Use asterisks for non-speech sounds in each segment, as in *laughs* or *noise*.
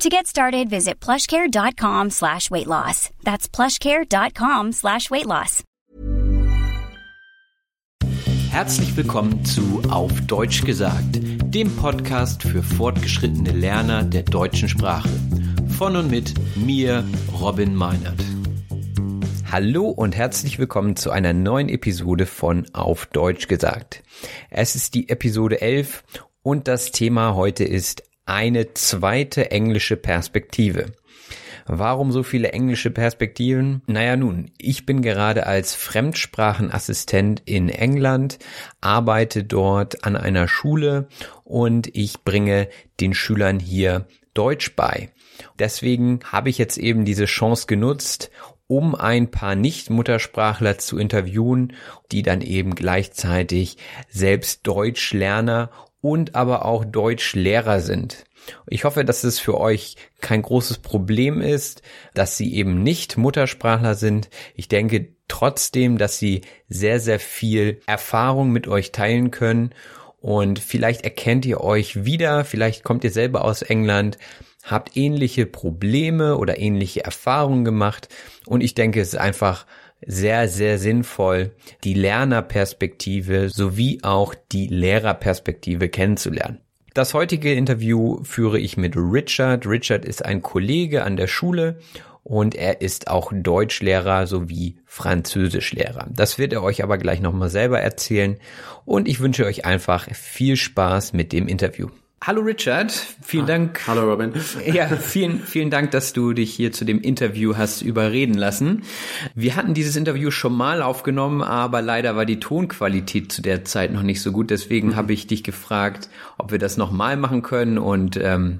To get started, visit plushcare.com slash weight loss. That's plushcare.com slash weight loss. Herzlich willkommen zu Auf Deutsch gesagt, dem Podcast für fortgeschrittene Lerner der deutschen Sprache. Von und mit mir, Robin Meinert. Hallo und herzlich willkommen zu einer neuen Episode von Auf Deutsch gesagt. Es ist die Episode 11 und das Thema heute ist eine zweite englische Perspektive. Warum so viele englische Perspektiven? Naja nun, ich bin gerade als Fremdsprachenassistent in England, arbeite dort an einer Schule und ich bringe den Schülern hier Deutsch bei. Deswegen habe ich jetzt eben diese Chance genutzt, um ein paar Nicht-Muttersprachler zu interviewen, die dann eben gleichzeitig selbst Deutschlerner und aber auch Deutschlehrer sind. Ich hoffe, dass es für euch kein großes Problem ist, dass sie eben nicht Muttersprachler sind. Ich denke trotzdem, dass sie sehr, sehr viel Erfahrung mit euch teilen können und vielleicht erkennt ihr euch wieder, vielleicht kommt ihr selber aus England, habt ähnliche Probleme oder ähnliche Erfahrungen gemacht und ich denke, es ist einfach sehr, sehr sinnvoll, die Lernerperspektive sowie auch die Lehrerperspektive kennenzulernen. Das heutige Interview führe ich mit Richard. Richard ist ein Kollege an der Schule und er ist auch Deutschlehrer sowie Französischlehrer. Das wird er euch aber gleich nochmal selber erzählen und ich wünsche euch einfach viel Spaß mit dem Interview. Hallo Richard, vielen ah, Dank. Hallo Robin. *laughs* Ja, vielen, vielen Dank, dass du dich hier zu dem Interview hast überreden lassen. Wir hatten dieses Interview schon mal aufgenommen, aber leider war die Tonqualität zu der Zeit noch nicht so gut. Deswegen mhm. habe ich dich gefragt, ob wir das nochmal machen können und ähm,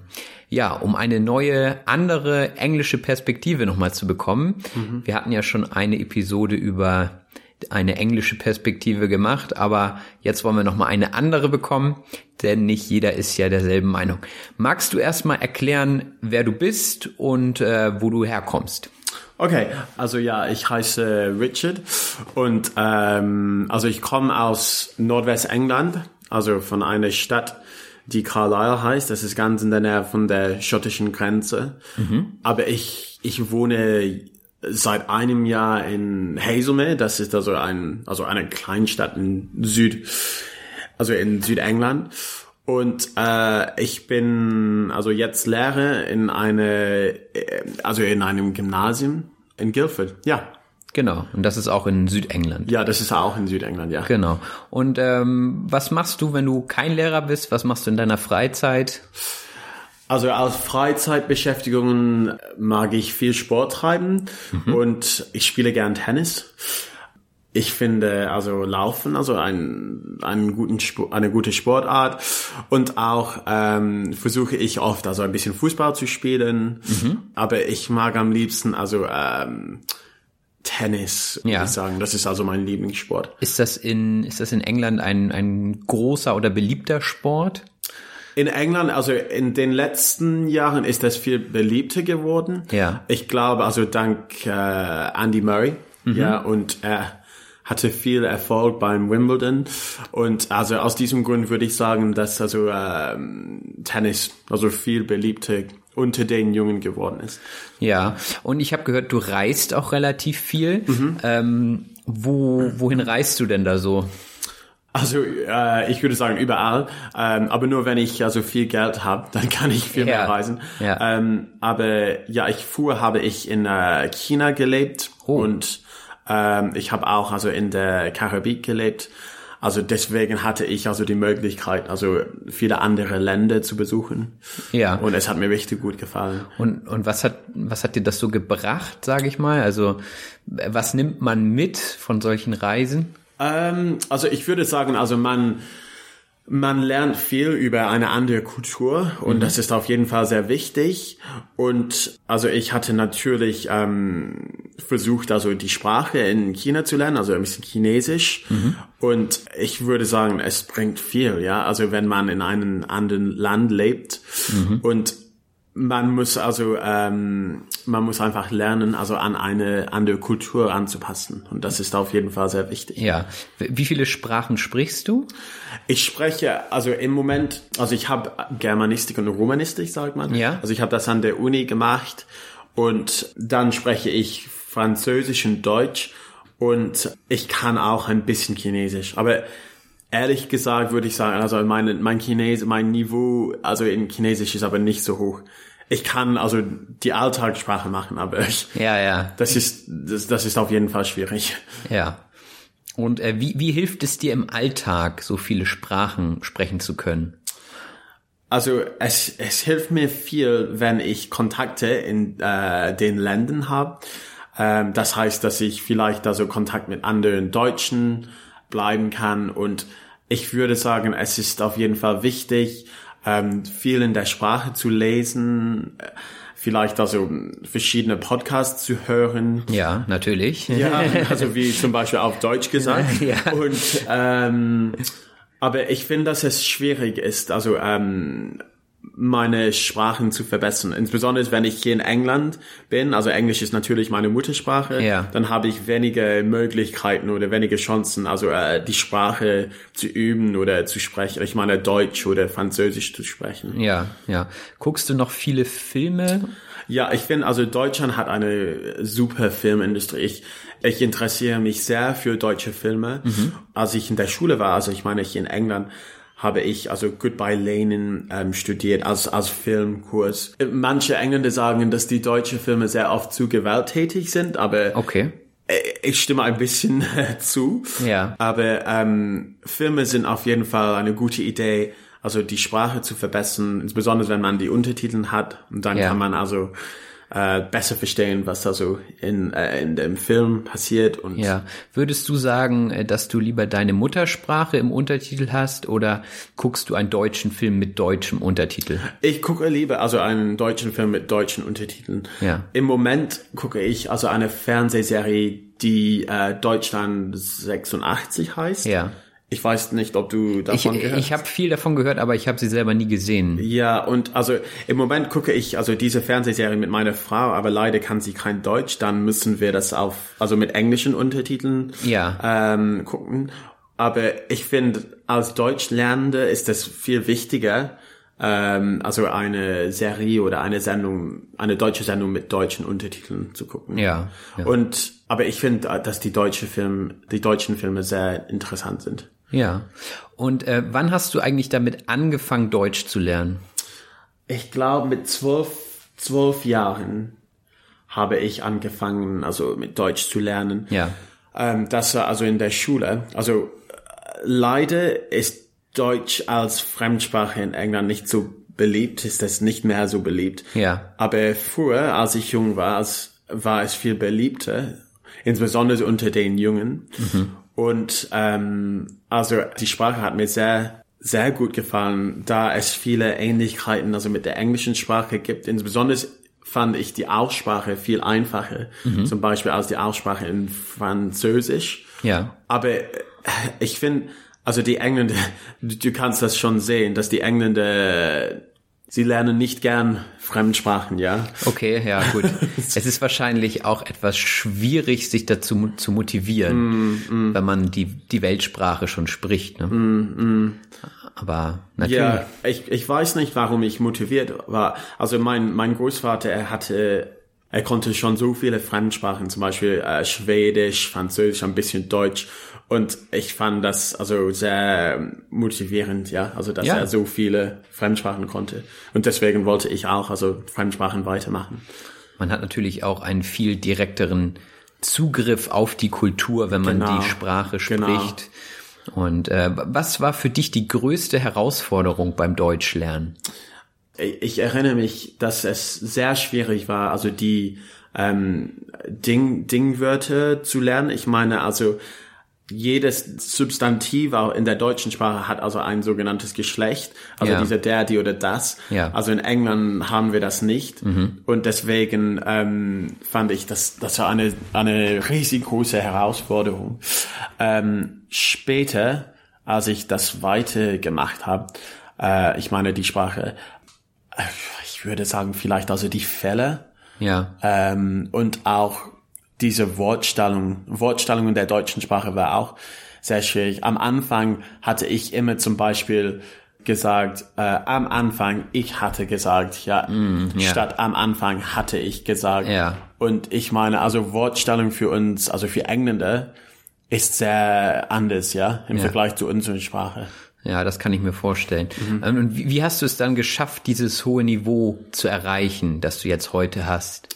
ja, um eine neue, andere englische Perspektive nochmal zu bekommen. Mhm. Wir hatten ja schon eine Episode über eine englische Perspektive gemacht, aber jetzt wollen wir noch mal eine andere bekommen, denn nicht jeder ist ja derselben Meinung. Magst du erstmal erklären, wer du bist und äh, wo du herkommst? Okay, also ja, ich heiße Richard und ähm, also ich komme aus Nordwestengland, also von einer Stadt, die Carlisle heißt. Das ist ganz in der Nähe von der schottischen Grenze. Mhm. Aber ich ich wohne seit einem Jahr in Hazelmere. Das ist also ein, also eine Kleinstadt in Süd, also in Südengland. Und äh, ich bin also jetzt Lehrer in eine, äh, also in einem Gymnasium in Guildford. Ja. Genau. Und das ist auch in Südengland. Ja, das ist auch in Südengland, ja. Genau. Und ähm, was machst du, wenn du kein Lehrer bist? Was machst du in deiner Freizeit? Also als Freizeitbeschäftigung mag ich viel Sport treiben mhm. und ich spiele gern Tennis. ich finde also Laufen, also ein, einen guten Sport, eine gute Sportart und auch ähm, versuche ich oft also ein bisschen Fußball zu spielen, mhm. aber ich mag am liebsten also ähm, Tennis, würde ja. ich sagen. Das ist also mein Lieblingssport. Ist das in ist das in England ein ein großer oder beliebter Sport? In England, also in den letzten Jahren ist das viel beliebter geworden. Ja. Ich glaube, also dank äh, Andy Murray. Mhm. Ja, und er hatte viel Erfolg beim Wimbledon und also aus diesem Grund würde ich sagen, dass also ähm, Tennis also viel beliebter unter den Jungen geworden ist. Ja, und ich habe gehört, du reist auch relativ viel. Mhm. Ähm, wo, wohin reist du denn da so? Also äh, ich würde sagen überall, ähm, aber nur wenn ich also viel Geld habe, dann kann ich viel ja. mehr reisen. Ja. Ähm, aber ja, ich fuhr habe ich in äh, China gelebt oh. und ähm, ich habe auch also in der Karibik gelebt. Also deswegen hatte ich also die Möglichkeit, also viele andere Länder zu besuchen. Ja. Und es hat mir richtig gut gefallen. Und, und was hat, was hat dir das so gebracht, sage ich mal? Also was nimmt man mit von solchen Reisen? Ähm, also ich würde sagen, also man, man lernt viel über eine andere Kultur und mhm. das ist auf jeden Fall sehr wichtig. Und also ich hatte natürlich ähm, versucht, also die Sprache in China zu lernen, also ein bisschen Chinesisch. Mhm. Und ich würde sagen, es bringt viel, ja. Also wenn man in einem anderen Land lebt mhm. und man muss also ähm, man muss einfach lernen, also an eine andere Kultur anzupassen und das ist auf jeden Fall sehr wichtig. Ja. Wie viele Sprachen sprichst du? Ich spreche also im Moment, also ich habe Germanistik und Romanistik, sagt man. Ja. Also ich habe das an der Uni gemacht und dann spreche ich Französisch und Deutsch und ich kann auch ein bisschen Chinesisch, aber Ehrlich gesagt würde ich sagen, also mein, mein Chines, mein Niveau, also in Chinesisch ist aber nicht so hoch. Ich kann also die Alltagssprache machen, aber ich, ja, ja. das ist, das, das ist auf jeden Fall schwierig. Ja. Und äh, wie, wie hilft es dir im Alltag, so viele Sprachen sprechen zu können? Also es, es hilft mir viel, wenn ich Kontakte in äh, den Ländern habe. Ähm, das heißt, dass ich vielleicht also Kontakt mit anderen Deutschen bleiben kann. Und ich würde sagen, es ist auf jeden Fall wichtig, ähm, viel in der Sprache zu lesen, äh, vielleicht also verschiedene Podcasts zu hören. Ja, natürlich. Ja, *laughs* also wie zum Beispiel auf Deutsch gesagt. *laughs* Ja. Und ähm, aber ich finde, dass es schwierig ist. Also ähm, meine Sprachen zu verbessern. Insbesondere wenn ich hier in England bin, also Englisch ist natürlich meine Muttersprache, ja. dann habe ich wenige Möglichkeiten oder wenige Chancen, also äh, die Sprache zu üben oder zu sprechen. Ich meine Deutsch oder Französisch zu sprechen. Ja, ja. Guckst du noch viele Filme? Ja, ich finde, also Deutschland hat eine super Filmindustrie. Ich, ich interessiere mich sehr für deutsche Filme. Mhm. Als ich in der Schule war, also ich meine, ich in England, habe ich also Goodbye Lenin ähm, studiert als, als Filmkurs. Manche Engländer sagen, dass die deutschen Filme sehr oft zu gewalttätig sind, aber okay. ich stimme ein bisschen *laughs* zu. Ja. Aber ähm, Filme sind auf jeden Fall eine gute Idee, also die Sprache zu verbessern, insbesondere wenn man die Untertitel hat. Und dann ja. kann man also äh, besser verstehen, was da so in, äh, in dem Film passiert. Und ja, würdest du sagen, äh, dass du lieber deine Muttersprache im Untertitel hast oder guckst du einen deutschen Film mit deutschem Untertitel? Ich gucke lieber also einen deutschen Film mit deutschen Untertiteln. Ja. Im Moment gucke ich also eine Fernsehserie, die äh, Deutschland 86 heißt. Ja. Ich weiß nicht, ob du davon ich, gehört Ich habe viel davon gehört, aber ich habe sie selber nie gesehen. Ja, und also im Moment gucke ich also diese Fernsehserie mit meiner Frau, aber leider kann sie kein Deutsch. Dann müssen wir das auf also mit englischen Untertiteln ja. ähm, gucken. Aber ich finde, als Deutschlernende ist das viel wichtiger, ähm, also eine Serie oder eine Sendung, eine deutsche Sendung mit deutschen Untertiteln zu gucken. Ja. ja. Und aber ich finde, dass die deutsche Film, die deutschen Filme sehr interessant sind. Ja. Und äh, wann hast du eigentlich damit angefangen, Deutsch zu lernen? Ich glaube, mit zwölf, zwölf Jahren habe ich angefangen, also mit Deutsch zu lernen. Ja. Ähm, das war also in der Schule. Also äh, leider ist Deutsch als Fremdsprache in England nicht so beliebt, ist das nicht mehr so beliebt. Ja. Aber früher, als ich jung war, war es viel beliebter insbesondere unter den Jungen. Und ähm, also die Sprache hat mir sehr sehr gut gefallen, da es viele Ähnlichkeiten also mit der englischen Sprache gibt. Insbesondere fand ich die Aussprache viel einfacher, zum Beispiel als die Aussprache in Französisch. Ja. Aber äh, ich finde, also die Engländer, *laughs* du kannst das schon sehen, dass die Engländer, sie lernen nicht gern Fremdsprachen, ja. Okay, ja, gut. *laughs* es ist wahrscheinlich auch etwas schwierig, sich dazu zu motivieren, Mm, wenn man die, die Weltsprache schon spricht. Ne? Aber natürlich. Ja, ich, ich weiß nicht, warum ich motiviert war. Also mein, mein Großvater, er hatte, er konnte schon so viele Fremdsprachen, zum Beispiel äh, Schwedisch, Französisch, ein bisschen Deutsch. Und ich fand das also sehr motivierend, ja, also dass Ja. er so viele Fremdsprachen konnte. Und deswegen wollte ich auch also Fremdsprachen weitermachen. Man hat natürlich auch einen viel direkteren Zugriff auf die Kultur, wenn man Genau. die Sprache Genau. spricht. Und äh, was war für dich die größte Herausforderung beim Deutschlernen? Ich ich erinnere mich, dass es sehr schwierig war, also die ähm, Ding, Dingwörter zu lernen. Ich meine, also jedes Substantiv auch in der deutschen Sprache hat also ein sogenanntes Geschlecht, also Ja. dieser der, die oder das. Ja. Also in England haben wir das nicht und deswegen ähm, fand ich, dass das war eine eine riesengroße Herausforderung. Ähm, später, als ich das weiter gemacht habe, äh, ich meine die Sprache, äh, ich würde sagen vielleicht also die Fälle Ja, ähm, und auch diese Wortstellung, Wortstellung in der deutschen Sprache war auch sehr schwierig. Am Anfang hatte ich immer zum Beispiel gesagt, äh, am Anfang, ich hatte gesagt, ja, ja. statt am Anfang hatte ich gesagt. Ja. Und ich meine, also Wortstellung für uns, also für Engländer, ist sehr anders, ja, im Ja. Vergleich zu unserer Sprache. ja, das kann ich mir vorstellen. Mhm. Ähm, Und wie hast du es dann geschafft, dieses hohe Niveau zu erreichen, das du jetzt heute hast?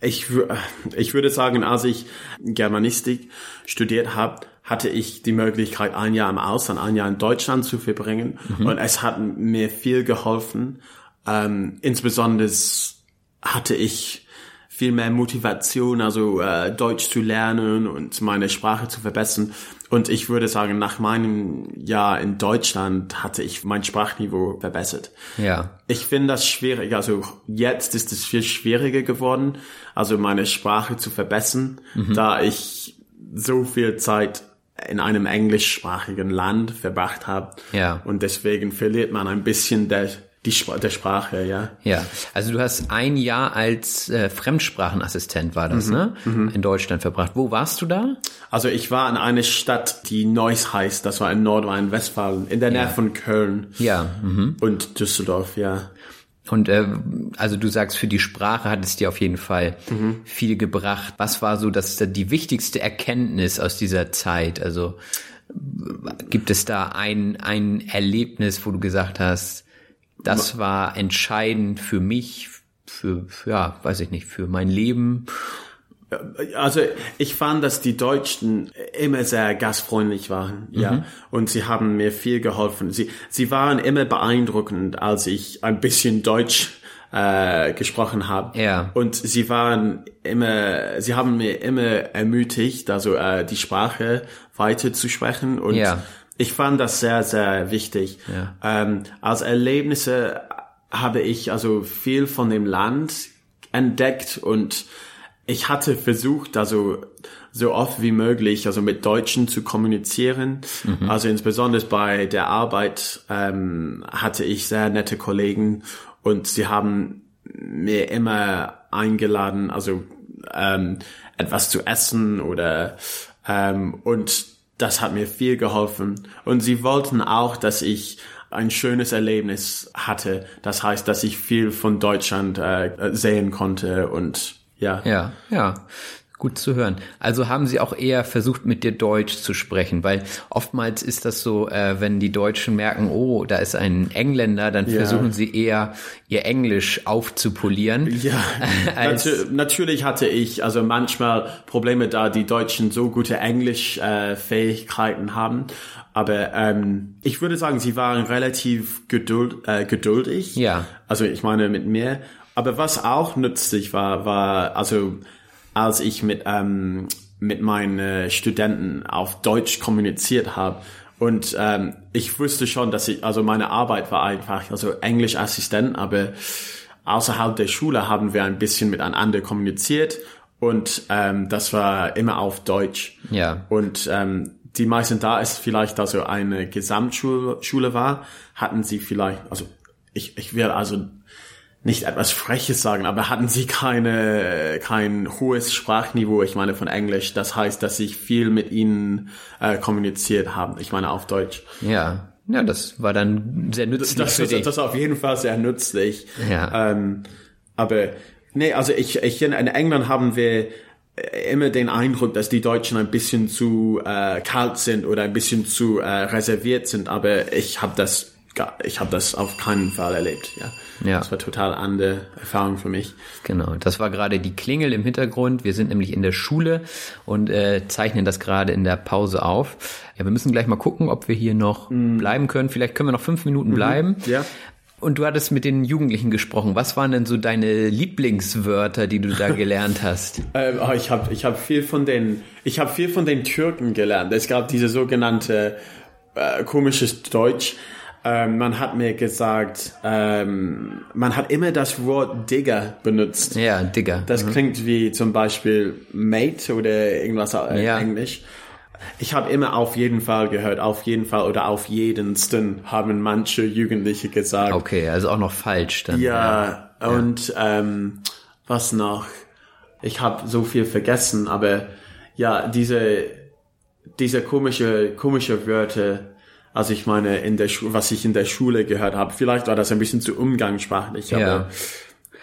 Ich, wür- ich würde sagen, als ich Germanistik studiert habe, hatte ich die Möglichkeit, ein Jahr im Ausland, ein Jahr in Deutschland zu verbringen. Und es hat mir viel geholfen. Ähm, insbesondere hatte ich viel mehr Motivation, also äh, Deutsch zu lernen und meine Sprache zu verbessern. Und ich würde sagen, nach meinem Jahr in Deutschland hatte ich mein Sprachniveau verbessert. Ja, Ich finde das schwierig. Also jetzt ist es viel schwieriger geworden, also meine Sprache zu verbessern, da ich so viel Zeit in einem englischsprachigen Land verbracht habe. Ja. Und deswegen verliert man ein bisschen der, die Spra der Sprache, ja. ja. Also du hast ein Jahr als äh, Fremdsprachenassistent war Mhm. das, ne? In Deutschland verbracht. Wo warst du da? Also ich war in einer Stadt, die Neuss heißt, das war in Nordrhein-Westfalen, in der Nähe von Köln Ja. Mhm. und Düsseldorf, ja. Und äh, also du sagst, für die Sprache hat es dir auf jeden Fall viel gebracht. Was war so das die wichtigste Erkenntnis aus dieser Zeit? Also äh, gibt es da ein ein Erlebnis, wo du gesagt hast, das war entscheidend für mich, für, ja, weiß ich nicht, für mein Leben. Also ich fand, dass die Deutschen immer sehr gastfreundlich waren, ja, und sie haben mir viel geholfen. Sie sie waren immer beeindruckend, als ich ein bisschen Deutsch äh, gesprochen habe. Ja. Und sie waren immer, sie haben mir immer ermutigt, also äh, die Sprache weiter zu sprechen und Ja. Ich fand das sehr sehr wichtig. Ja. Ähm, als Erlebnisse habe ich also viel von dem Land entdeckt und ich hatte versucht, also so oft wie möglich, also mit Deutschen zu kommunizieren. Also insbesondere bei der Arbeit ähm, hatte ich sehr nette Kollegen und sie haben mir immer eingeladen, also ähm, etwas zu essen oder ähm, und das hat mir viel geholfen. Und sie wollten auch, dass ich ein schönes Erlebnis hatte. Das heißt, dass ich viel von Deutschland äh, sehen konnte und ja. Ja, ja. Gut zu hören. Also haben sie auch eher versucht, mit dir Deutsch zu sprechen, weil oftmals ist das so, äh, wenn die Deutschen merken, oh, da ist ein Engländer, dann Ja. versuchen sie eher ihr Englisch aufzupolieren. Ja, *laughs* natu natürlich hatte ich also manchmal Probleme, da die Deutschen so gute Englischfähigkeiten äh, haben. Aber ähm, ich würde sagen, sie waren relativ geduld, äh, geduldig. Ja. Also ich meine mit mir. Aber was auch nützlich war, war also als ich mit ähm, mit meinen äh, Studenten auf Deutsch kommuniziert habe. Und ähm, ich wusste schon, dass ich, also meine Arbeit war einfach, also Englischassistent, aber außerhalb der Schule haben wir ein bisschen miteinander kommuniziert und ähm, das war immer auf Deutsch. Ja. Und ähm, die meisten, da es vielleicht also eine Gesamtschule Schule war, hatten sie vielleicht, also ich, ich will also nicht etwas Freches sagen, aber hatten sie keine, kein hohes Sprachniveau, ich meine von Englisch. Das heißt, dass ich viel mit ihnen äh, kommuniziert habe. Ich meine auf Deutsch. Ja. Ja, das war dann sehr nützlich Das, für das, dich. das ist auf jeden Fall sehr nützlich. Ja. Ähm, aber nee, also ich, ich in, in England haben wir äh, immer den Eindruck, dass die Deutschen ein bisschen zu äh, kalt sind oder ein bisschen zu äh, reserviert sind. Aber ich habe das, ich habe das auf keinen Fall erlebt. Ja. Ja. Das war total andere Erfahrung für mich. Genau, das war gerade die Klingel im Hintergrund. Wir sind nämlich in der Schule und äh, zeichnen das gerade in der Pause auf. Ja, wir müssen gleich mal gucken, ob wir hier noch bleiben können. Vielleicht können wir noch fünf Minuten bleiben. Ja. Und du hattest mit den Jugendlichen gesprochen. Was waren denn so deine Lieblingswörter, die du da *laughs* gelernt hast? Ähm, oh, ich habe ich hab viel von den ich habe viel von den Türken gelernt. Es gab diese sogenannte äh, komisches Deutsch. Ähm, man hat mir gesagt, ähm, man hat immer das Wort Digger benutzt. Ja, Digger. Das klingt wie zum Beispiel Mate oder irgendwas äh, Ja. Englisch. Ich habe immer auf jeden Fall gehört, auf jeden Fall oder auf jedensten haben manche Jugendliche gesagt. Okay, also auch noch falsch dann. Ja, und ähm, was noch? Ich habe so viel vergessen, aber ja, diese diese komische komische Wörter, also ich meine in der Schu was ich in der Schule gehört habe, vielleicht war das ein bisschen zu umgangssprachlich, aber Ja.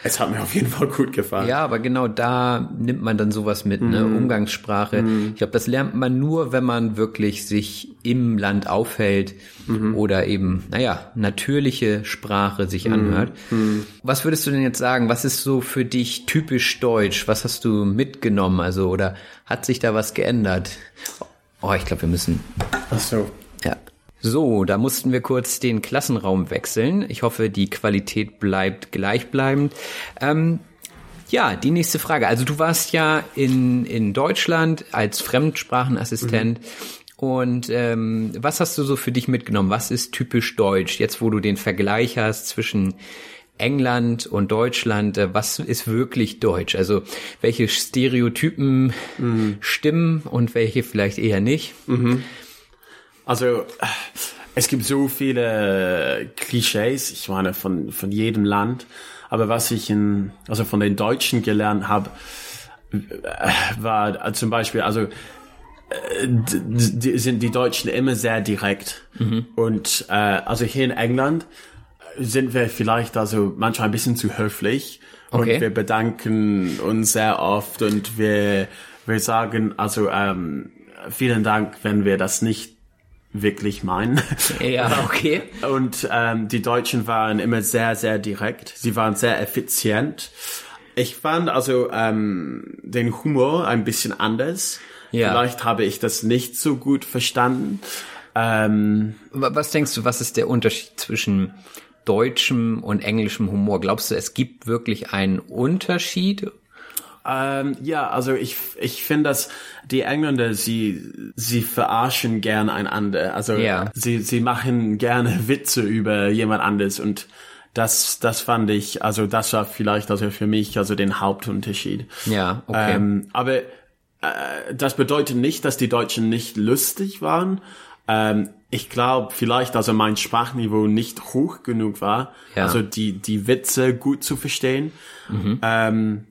es hat mir auf jeden Fall gut gefallen. Ja, aber genau da nimmt man dann sowas mit, ne? Umgangssprache. Ich glaube, das lernt man nur, wenn man wirklich sich im Land aufhält oder eben, naja, natürliche Sprache sich anhört. Was würdest du denn jetzt sagen? Was ist so für dich typisch deutsch? Was hast du mitgenommen? Also, oder hat sich da was geändert? Oh, ich glaube, wir müssen Ach so. ja. So, da mussten wir kurz den Klassenraum wechseln. Ich hoffe, die Qualität bleibt gleichbleibend. Ähm, ja, die nächste Frage. Also du warst ja in, in Deutschland als Fremdsprachenassistent. Und ähm, was hast du so für dich mitgenommen? Was ist typisch deutsch? Jetzt, wo du den Vergleich hast zwischen England und Deutschland, äh, was ist wirklich deutsch? Also welche Stereotypen stimmen und welche vielleicht eher nicht? Also äh, es gibt so viele Klischees, ich meine von von jedem Land, aber was ich in also von den Deutschen gelernt habe, äh, war zum Beispiel also äh, d- d- sind die Deutschen immer sehr direkt. Und äh, also hier in England sind wir vielleicht also manchmal ein bisschen zu höflich. Okay. und wir bedanken uns sehr oft und wir wir sagen also ähm, vielen Dank, wenn wir das nicht wirklich meinen. Ja, okay. *laughs* Und ähm, die Deutschen waren immer sehr, sehr direkt. Sie waren sehr effizient. Ich fand also ähm, den Humor ein bisschen anders. Ja. Vielleicht habe ich das nicht so gut verstanden. Ähm, Wa- Was denkst du, was ist der Unterschied zwischen deutschem und englischem Humor? Glaubst du, es gibt wirklich einen Unterschied? Ähm, ja, also ich, ich finde, dass die Engländer, sie, sie verarschen gern einander. Also Ja. sie, sie machen gerne Witze über jemand anderes und das, das fand ich, also das war vielleicht also für mich also den Hauptunterschied. Ja, okay. Ähm, aber äh, das bedeutet nicht, dass die Deutschen nicht lustig waren. Ähm, ich glaube vielleicht, also mein Sprachniveau nicht hoch genug war, Ja. also die die Witze gut zu verstehen. Ähm,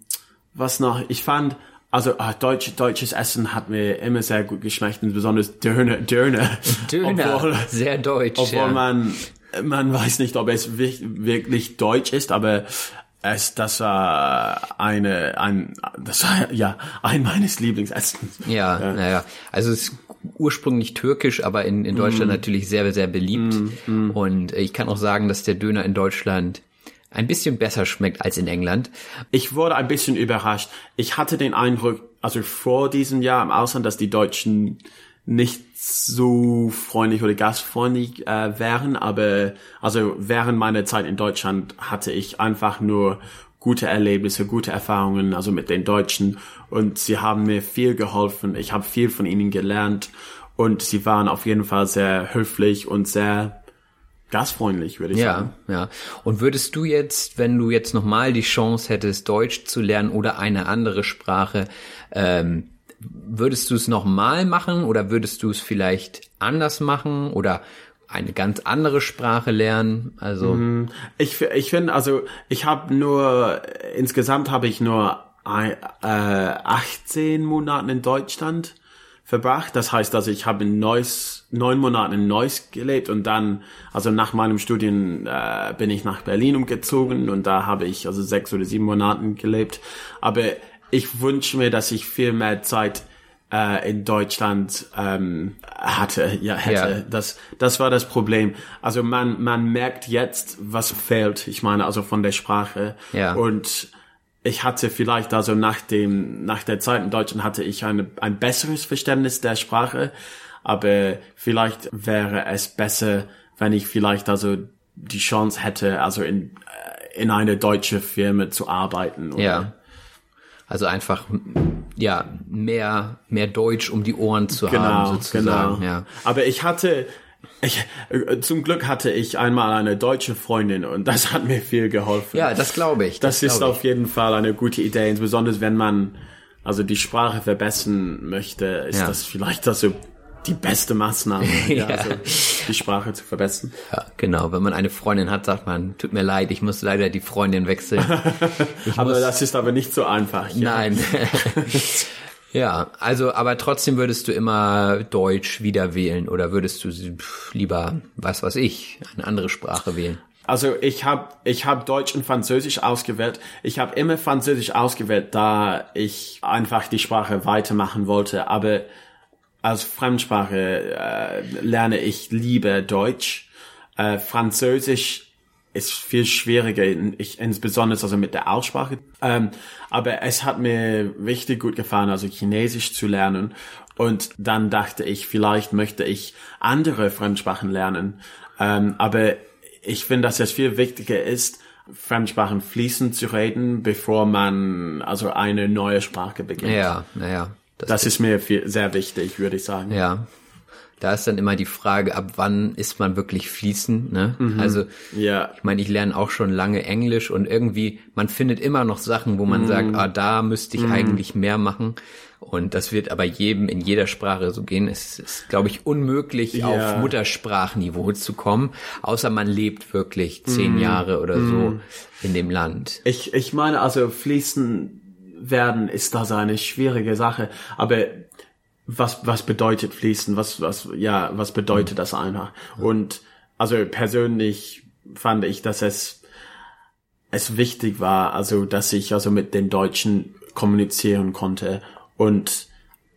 was noch? Ich fand also ah, deutsch, deutsches Essen hat mir immer sehr gut geschmeckt, und besonders Döner, Döner. Döner, Obwohl, sehr deutsch. obwohl ja. man man weiß nicht, ob es wi- wirklich deutsch ist, aber es das war eine ein das war ja ein meines Lieblingsessens. Ja, naja. Also es ist ursprünglich türkisch, aber in, in Deutschland natürlich sehr, sehr beliebt. Und ich kann auch sagen, dass der Döner in Deutschland ein bisschen besser schmeckt als in England. Ich wurde ein bisschen überrascht. Ich hatte den Eindruck, also vor diesem Jahr im Ausland, dass die Deutschen nicht so freundlich oder gastfreundlich äh, wären, aber also während meiner Zeit in Deutschland hatte ich einfach nur gute Erlebnisse, gute Erfahrungen, also mit den Deutschen. Und sie haben mir viel geholfen. Ich habe viel von ihnen gelernt. Und sie waren auf jeden Fall sehr höflich und sehr gastfreundlich, würde ich ja, sagen. Ja, Und würdest du jetzt, wenn du jetzt nochmal die Chance hättest, Deutsch zu lernen oder eine andere Sprache, ähm, würdest du es nochmal machen oder würdest du es vielleicht anders machen oder eine ganz andere Sprache lernen? Also Mhm. Ich, ich finde, also ich habe nur, insgesamt habe ich nur ein, äh, 18 Monate in Deutschland verbracht. Das heißt, also ich habe in Neuss, neun Monaten in Neuss gelebt und dann, also nach meinem Studium äh, bin ich nach Berlin umgezogen und da habe ich also sechs oder sieben Monaten gelebt. Aber ich wünsche mir, dass ich viel mehr Zeit äh, in Deutschland ähm, hatte, ja hätte. Ja. Das, das war das Problem. Also man, man merkt jetzt, was fehlt. Ich meine, also von der Sprache. Ja. Und ich hatte vielleicht also nach dem, nach der Zeit in Deutschland hatte ich eine, ein besseres Verständnis der Sprache. Aber vielleicht wäre es besser, wenn ich vielleicht also die Chance hätte, also in, äh, in eine deutsche Firma zu arbeiten. Oder ja. Also einfach ja mehr mehr Deutsch um die Ohren zu haben sozusagen. Genau. Ja. Aber ich hatte, ich, äh, zum Glück hatte ich einmal eine deutsche Freundin und das hat mir viel geholfen. Ja, das glaube ich. das, ist glaube auf jeden Fall eine gute Idee, insbesondere wenn man also die Sprache verbessern möchte, ist Ja. das vielleicht also die beste Maßnahme, *laughs* ja. Also die Sprache zu verbessern. ich. Ja, genau. Wenn man eine Freundin hat, sagt man, tut mir leid, ich muss leider die Freundin wechseln. *laughs* Ich Aber muss, das ist aber nicht so einfach. Nein. *laughs* ja, also aber trotzdem würdest du immer Deutsch wieder wählen oder würdest du lieber was was ich eine andere Sprache wählen? Also ich habe ich hab Deutsch und Französisch ausgewählt. Ich habe immer Französisch ausgewählt, da ich einfach die Sprache weitermachen wollte. Aber als Fremdsprache äh, lerne ich lieber Deutsch. Äh, Französisch ist viel schwieriger, ich, insbesondere also mit der Aussprache. Ähm, aber es hat mir richtig gut gefallen, also Chinesisch zu lernen. Und dann dachte ich, vielleicht möchte ich andere Fremdsprachen lernen. Ähm, aber ich finde, dass es viel wichtiger ist, Fremdsprachen fließend zu reden, bevor man also eine neue Sprache beginnt. Ja, naja. Das, Das ist mir viel, sehr wichtig, würde ich sagen. ja. Da ist dann immer die Frage, ab wann ist man wirklich fließend, ne? Also, Ja. ich meine, ich lerne auch schon lange Englisch und irgendwie, man findet immer noch Sachen, wo man Mhm. sagt, ah, da müsste ich eigentlich mehr machen. Und das wird aber jedem in jeder Sprache so gehen. Es ist, glaube ich, unmöglich, Ja. auf Muttersprachniveau zu kommen, außer man lebt wirklich zehn Mhm. Jahre oder so in dem Land. Ich, ich meine, also fließen werden ist da so eine schwierige Sache. Aber was, was bedeutet fließen? Was, was, ja, was bedeutet das einfach? Und also persönlich fand ich, dass es, es wichtig war, also, dass ich also mit den Deutschen kommunizieren konnte und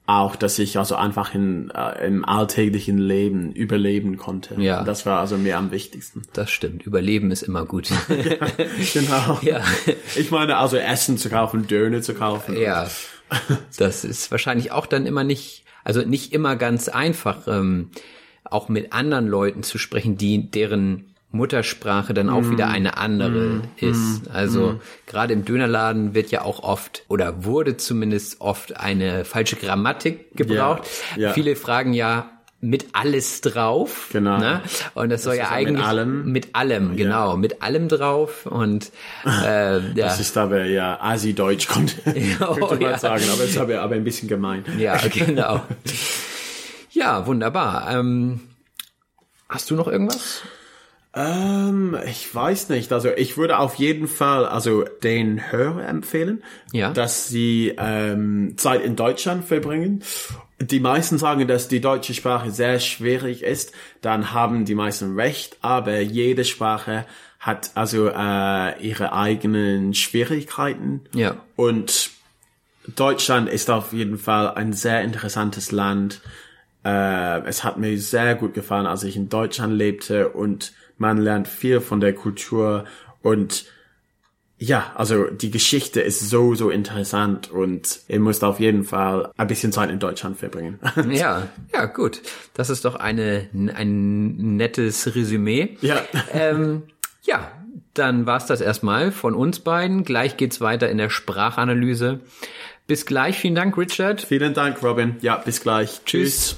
auch, dass ich also einfach in, äh, im alltäglichen Leben überleben konnte. Ja. Das war also mir am wichtigsten. Das stimmt. Überleben ist immer gut. *laughs* Genau. ja. Ich meine, also Essen zu kaufen, Döner zu kaufen. Ja, das ist wahrscheinlich auch dann immer nicht, also nicht immer ganz einfach, ähm, auch mit anderen Leuten zu sprechen, die deren Muttersprache dann auch wieder eine andere ist. Also gerade im Dönerladen wird ja auch oft oder wurde zumindest oft eine falsche Grammatik gebraucht. Ja, ja. Viele fragen ja mit alles drauf. Genau. Ne? Und das soll ja ja mit eigentlich allem. mit allem, genau, mit allem drauf. Und äh, *laughs* ja. Das ist aber ja Asi-Deutsch, könnte, Oh, *laughs* könnte man ja. sagen, aber es ist aber, aber ein bisschen gemein. Ja, *laughs* genau. Ja, wunderbar. Ähm, hast du noch irgendwas? Ähm, ich weiß nicht. Also ich würde auf jeden Fall also den Hörer empfehlen, Ja. dass sie ähm, Zeit in Deutschland verbringen. Die meisten sagen, dass die deutsche Sprache sehr schwierig ist. Dann haben die meisten recht, aber jede Sprache hat also äh, ihre eigenen Schwierigkeiten. Ja. Und Deutschland ist auf jeden Fall ein sehr interessantes Land. Äh, es hat mir sehr gut gefallen, als ich in Deutschland lebte und man lernt viel von der Kultur und ja, also die Geschichte ist so, so interessant und ihr müsst auf jeden Fall ein bisschen Zeit in Deutschland verbringen. *laughs* Ja, ja, gut. Das ist doch eine, ein nettes Resümee. ja. Ähm, ja, dann war's das erstmal von uns beiden. Gleich geht's weiter in der Sprachanalyse. Bis gleich. Vielen Dank, Richard. Vielen Dank, Robin. Ja, bis gleich. Tschüss.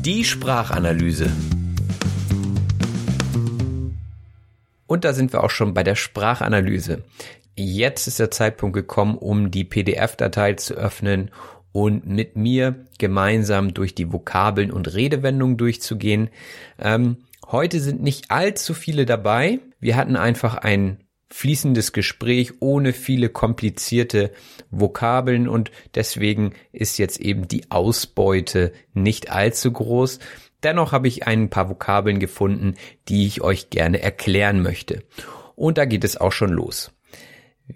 Die Sprachanalyse. Und da sind wir auch schon bei der Sprachanalyse. Jetzt ist der Zeitpunkt gekommen, um die PDF-Datei zu öffnen und mit mir gemeinsam durch die Vokabeln und Redewendungen durchzugehen. Ähm, heute sind nicht allzu viele dabei. Wir hatten einfach ein fließendes Gespräch ohne viele komplizierte Vokabeln und deswegen ist jetzt eben die Ausbeute nicht allzu groß. Dennoch habe ich ein paar Vokabeln gefunden, die ich euch gerne erklären möchte. Und da geht es auch schon los.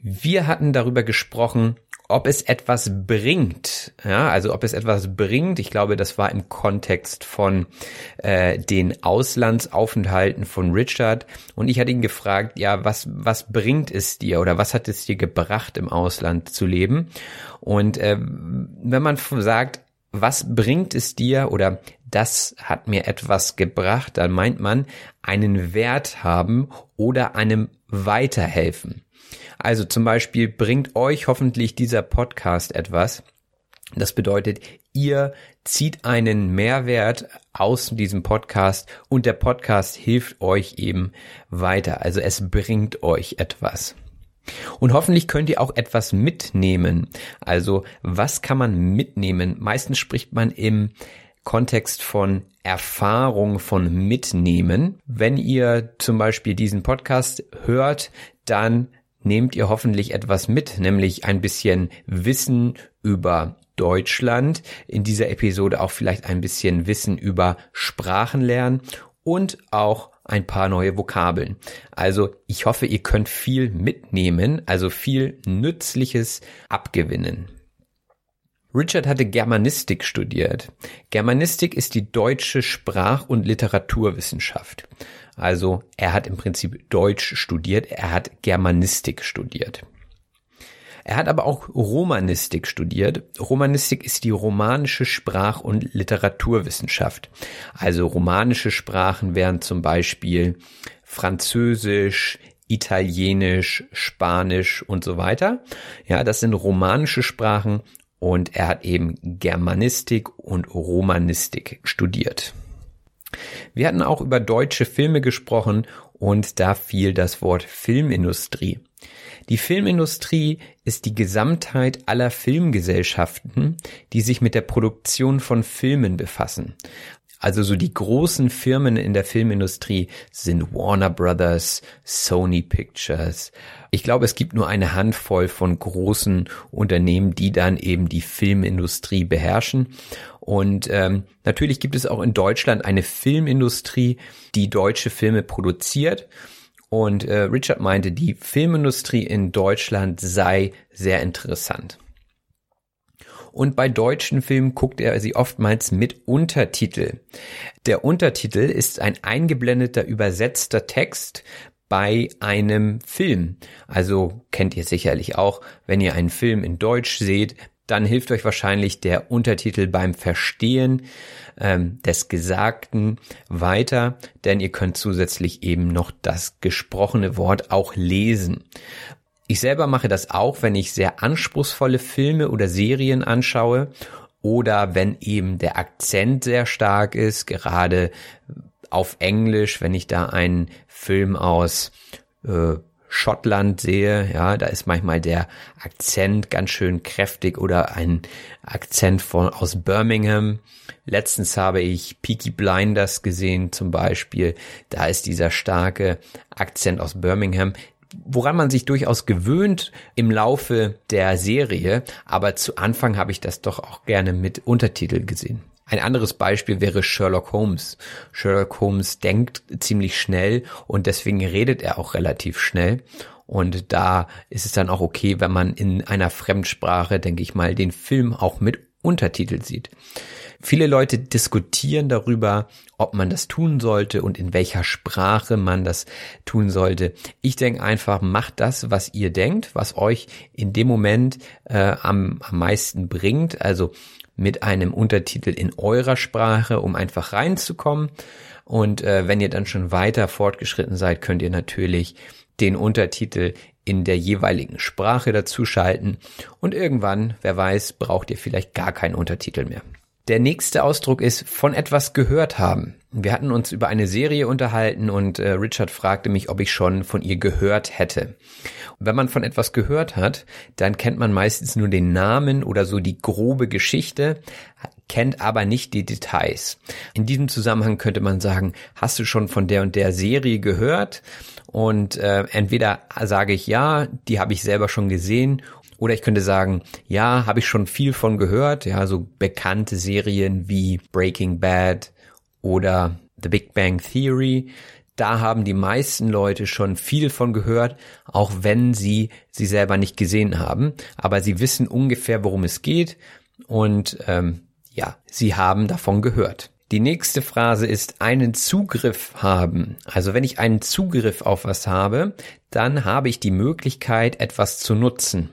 Wir hatten darüber gesprochen, ob es etwas bringt, ja, also ob es etwas bringt. Ich glaube, das war im Kontext von äh, den Auslandsaufenthalten von Richard. Und ich hatte ihn gefragt, ja, was was bringt es dir oder was hat es dir gebracht, im Ausland zu leben? Und äh, wenn man sagt, was bringt es dir oder das hat mir etwas gebracht, dann meint man einen Wert haben oder einem weiterhelfen. Also zum Beispiel bringt euch hoffentlich dieser Podcast etwas. Das bedeutet, ihr zieht einen Mehrwert aus diesem Podcast und der Podcast hilft euch eben weiter. Also es bringt euch etwas. Und hoffentlich könnt ihr auch etwas mitnehmen. Also was kann man mitnehmen? Meistens spricht man im Kontext von Erfahrung von Mitnehmen. Wenn ihr zum Beispiel diesen Podcast hört, dann nehmt ihr hoffentlich etwas mit, nämlich ein bisschen Wissen über Deutschland, in dieser Episode auch vielleicht ein bisschen Wissen über Sprachenlernen und auch ein paar neue Vokabeln. Also ich hoffe, ihr könnt viel mitnehmen, also viel Nützliches abgewinnen. Richard hatte Germanistik studiert. Germanistik ist die deutsche Sprach- und Literaturwissenschaft. Also er hat im Prinzip Deutsch studiert, er hat Germanistik studiert. Er hat aber auch Romanistik studiert. Romanistik ist die romanische Sprach- und Literaturwissenschaft. Also romanische Sprachen wären zum Beispiel Französisch, Italienisch, Spanisch und so weiter. Ja, das sind romanische Sprachen und er hat eben Germanistik und Romanistik studiert. Wir hatten auch über deutsche Filme gesprochen und da fiel das Wort Filmindustrie. Die Filmindustrie ist die Gesamtheit aller Filmgesellschaften, die sich mit der Produktion von Filmen befassen. Also so die großen Firmen in der Filmindustrie sind Warner Brothers, Sony Pictures. Ich glaube, es gibt nur eine Handvoll von großen Unternehmen, die dann eben die Filmindustrie beherrschen. Und ähm, natürlich gibt es auch in Deutschland eine Filmindustrie, die deutsche Filme produziert. Und äh, Richard meinte, die Filmindustrie in Deutschland sei sehr interessant. Und bei deutschen Filmen guckt er sie oftmals mit Untertitel. Der Untertitel ist ein eingeblendeter übersetzter Text bei einem Film. Also kennt ihr sicherlich auch, wenn ihr einen Film in Deutsch seht, dann hilft euch wahrscheinlich der Untertitel beim Verstehen ähm, des Gesagten weiter, denn ihr könnt zusätzlich eben noch das gesprochene Wort auch lesen. Ich selber mache das auch, wenn ich sehr anspruchsvolle Filme oder Serien anschaue oder wenn eben der Akzent sehr stark ist, gerade auf Englisch, wenn ich da einen Film aus äh, Schottland sehe, ja, da ist manchmal der Akzent ganz schön kräftig oder ein Akzent von aus Birmingham. Letztens habe ich Peaky Blinders gesehen zum Beispiel. Da ist dieser starke Akzent aus Birmingham woran man sich durchaus gewöhnt im Laufe der Serie, aber zu Anfang habe ich das doch auch gerne mit Untertitel gesehen. Ein anderes Beispiel wäre Sherlock Holmes. Sherlock Holmes denkt ziemlich schnell und deswegen redet er auch relativ schnell. Und da ist es dann auch okay, wenn man in einer Fremdsprache, denke ich mal, den Film auch mit Untertitel sieht. Viele Leute diskutieren darüber, ob man das tun sollte und in welcher Sprache man das tun sollte. Ich denke einfach, macht das, was ihr denkt, was euch in dem Moment äh, am, am meisten bringt. Also mit einem Untertitel in eurer Sprache, um einfach reinzukommen. Und äh, wenn ihr dann schon weiter fortgeschritten seid, könnt ihr natürlich den Untertitel in der jeweiligen Sprache dazuschalten. Und irgendwann, wer weiß, braucht ihr vielleicht gar keinen Untertitel mehr. Der nächste Ausdruck ist von etwas gehört haben. Wir hatten uns über eine Serie unterhalten und äh, Richard fragte mich, ob ich schon von ihr gehört hätte. Und wenn man von etwas gehört hat, dann kennt man meistens nur den Namen oder so die grobe Geschichte, kennt aber nicht die Details. In diesem Zusammenhang könnte man sagen, hast du schon von der und der Serie gehört? Und äh, entweder sage ich ja, die habe ich selber schon gesehen, oder ich könnte sagen, ja, habe ich schon viel von gehört, ja, so bekannte Serien wie Breaking Bad oder The Big Bang Theory. Da haben die meisten Leute schon viel von gehört, auch wenn sie sie selber nicht gesehen haben. Aber sie wissen ungefähr, worum es geht und ähm, ja, sie haben davon gehört. Die nächste Phrase ist einen Zugriff haben. Also wenn ich einen Zugriff auf was habe, dann habe ich die Möglichkeit, etwas zu nutzen.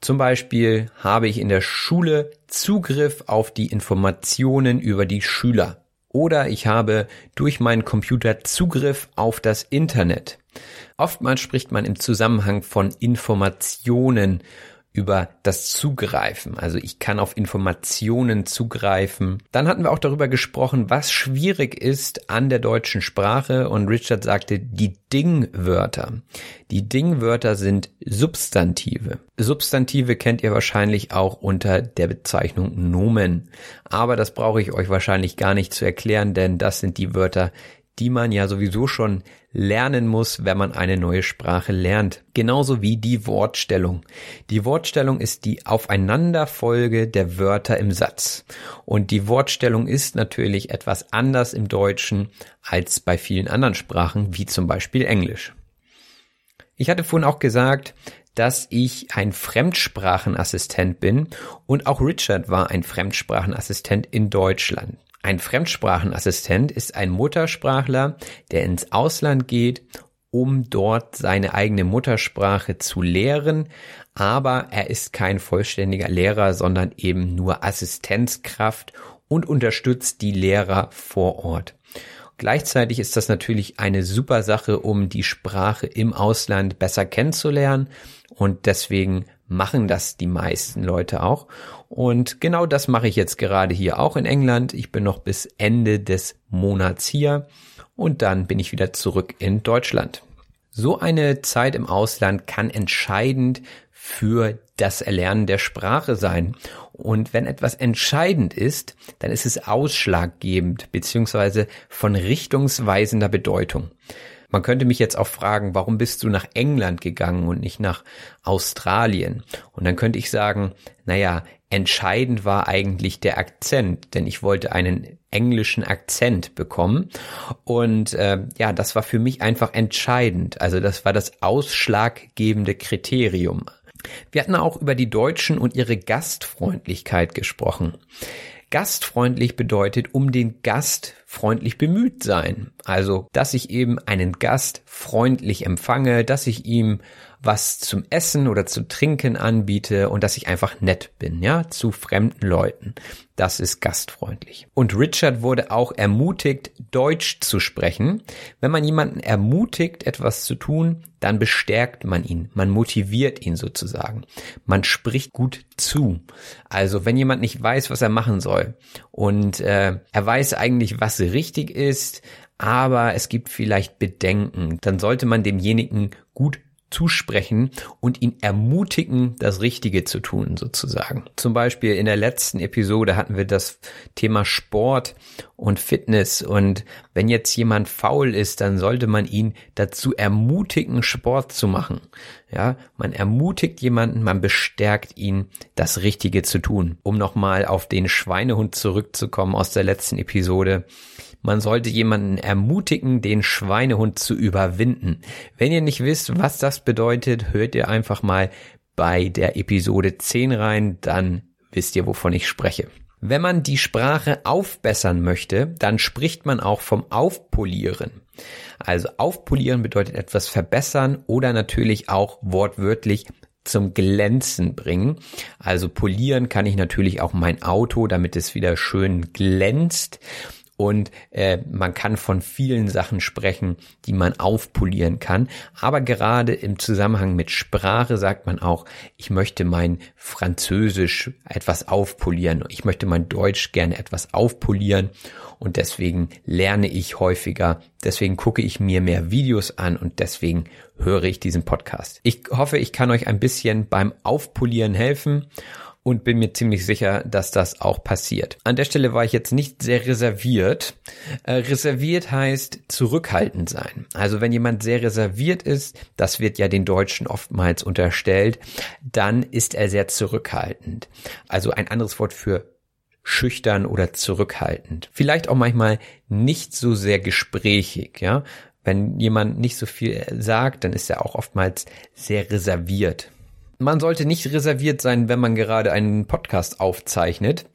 Zum Beispiel habe ich in der Schule Zugriff auf die Informationen über die Schüler. Oder ich habe durch meinen Computer Zugriff auf das Internet. Oftmals spricht man im Zusammenhang von Informationen über das Zugreifen. Also ich kann auf Informationen zugreifen. Dann hatten wir auch darüber gesprochen, was schwierig ist an der deutschen Sprache und Richard sagte die Dingwörter. Die Dingwörter sind Substantive. Substantive kennt ihr wahrscheinlich auch unter der Bezeichnung Nomen. Aber das brauche ich euch wahrscheinlich gar nicht zu erklären, denn das sind die Wörter, die man ja sowieso schon lernen muss, wenn man eine neue Sprache lernt. Genauso wie die Wortstellung. Die Wortstellung ist die Aufeinanderfolge der Wörter im Satz. Und die Wortstellung ist natürlich etwas anders im Deutschen als bei vielen anderen Sprachen, wie zum Beispiel Englisch. Ich hatte vorhin auch gesagt, dass ich ein Fremdsprachenassistent bin und auch Richard war ein Fremdsprachenassistent in Deutschland. Ein Fremdsprachenassistent ist ein Muttersprachler, der ins Ausland geht, um dort seine eigene Muttersprache zu lehren, aber er ist kein vollständiger Lehrer, sondern eben nur Assistenzkraft und unterstützt die Lehrer vor Ort. Gleichzeitig ist das natürlich eine super Sache, um die Sprache im Ausland besser kennenzulernen und deswegen machen das die meisten Leute auch. Und genau das mache ich jetzt gerade hier auch in England. Ich bin noch bis Ende des Monats hier und dann bin ich wieder zurück in Deutschland. So eine Zeit im Ausland kann entscheidend für das Erlernen der Sprache sein. Und wenn etwas entscheidend ist, dann ist es ausschlaggebend beziehungsweise von richtungsweisender Bedeutung. Man könnte mich jetzt auch fragen, warum bist du nach England gegangen und nicht nach Australien? Und dann könnte ich sagen, naja, entscheidend war eigentlich der Akzent, denn ich wollte einen englischen Akzent bekommen. Und äh, ja, das war für mich einfach entscheidend. Also das war das ausschlaggebende Kriterium. Wir hatten auch über die Deutschen und ihre Gastfreundlichkeit gesprochen. Gastfreundlich bedeutet, um den Gast freundlich bemüht sein. Also, dass ich eben einen Gast freundlich empfange, dass ich ihm was zum Essen oder zu trinken anbiete und dass ich einfach nett bin, ja, zu fremden Leuten. Das ist gastfreundlich. Und Richard wurde auch ermutigt, Deutsch zu sprechen. Wenn man jemanden ermutigt, etwas zu tun, dann bestärkt man ihn, man motiviert ihn sozusagen. Man spricht gut zu. Also wenn jemand nicht weiß, was er machen soll und äh, er weiß eigentlich, was richtig ist, aber es gibt vielleicht Bedenken, dann sollte man demjenigen gut zusprechen und ihn ermutigen, das Richtige zu tun, sozusagen. Zum Beispiel in der letzten Episode hatten wir das Thema Sport und Fitness und wenn jetzt jemand faul ist, dann sollte man ihn dazu ermutigen, Sport zu machen. Ja, man ermutigt jemanden, man bestärkt ihn, das Richtige zu tun. Um nochmal auf den Schweinehund zurückzukommen aus der letzten Episode. Man sollte jemanden ermutigen, den Schweinehund zu überwinden. Wenn ihr nicht wisst, was das bedeutet, hört ihr einfach mal bei der Episode 10 rein, dann wisst ihr, wovon ich spreche. Wenn man die Sprache aufbessern möchte, dann spricht man auch vom Aufpolieren. Also aufpolieren bedeutet etwas verbessern oder natürlich auch wortwörtlich zum Glänzen bringen. Also polieren kann ich natürlich auch mein Auto, damit es wieder schön glänzt und äh, man kann von vielen Sachen sprechen, die man aufpolieren kann. Aber gerade im Zusammenhang mit Sprache sagt man auch, ich möchte mein Französisch etwas aufpolieren. Ich möchte mein Deutsch gerne etwas aufpolieren und deswegen lerne ich häufiger. Deswegen gucke ich mir mehr Videos an und deswegen höre ich diesen Podcast. Ich hoffe, ich kann euch ein bisschen beim Aufpolieren helfen und bin mir ziemlich sicher, dass das auch passiert. An der Stelle war ich jetzt nicht sehr reserviert. Äh, reserviert heißt zurückhaltend sein. Also wenn jemand sehr reserviert ist, das wird ja den Deutschen oftmals unterstellt, dann ist er sehr zurückhaltend. Also ein anderes Wort für schüchtern oder zurückhaltend. Vielleicht auch manchmal nicht so sehr gesprächig, ja. Wenn jemand nicht so viel sagt, dann ist er auch oftmals sehr reserviert. Man sollte nicht reserviert sein, wenn man gerade einen Podcast aufzeichnet.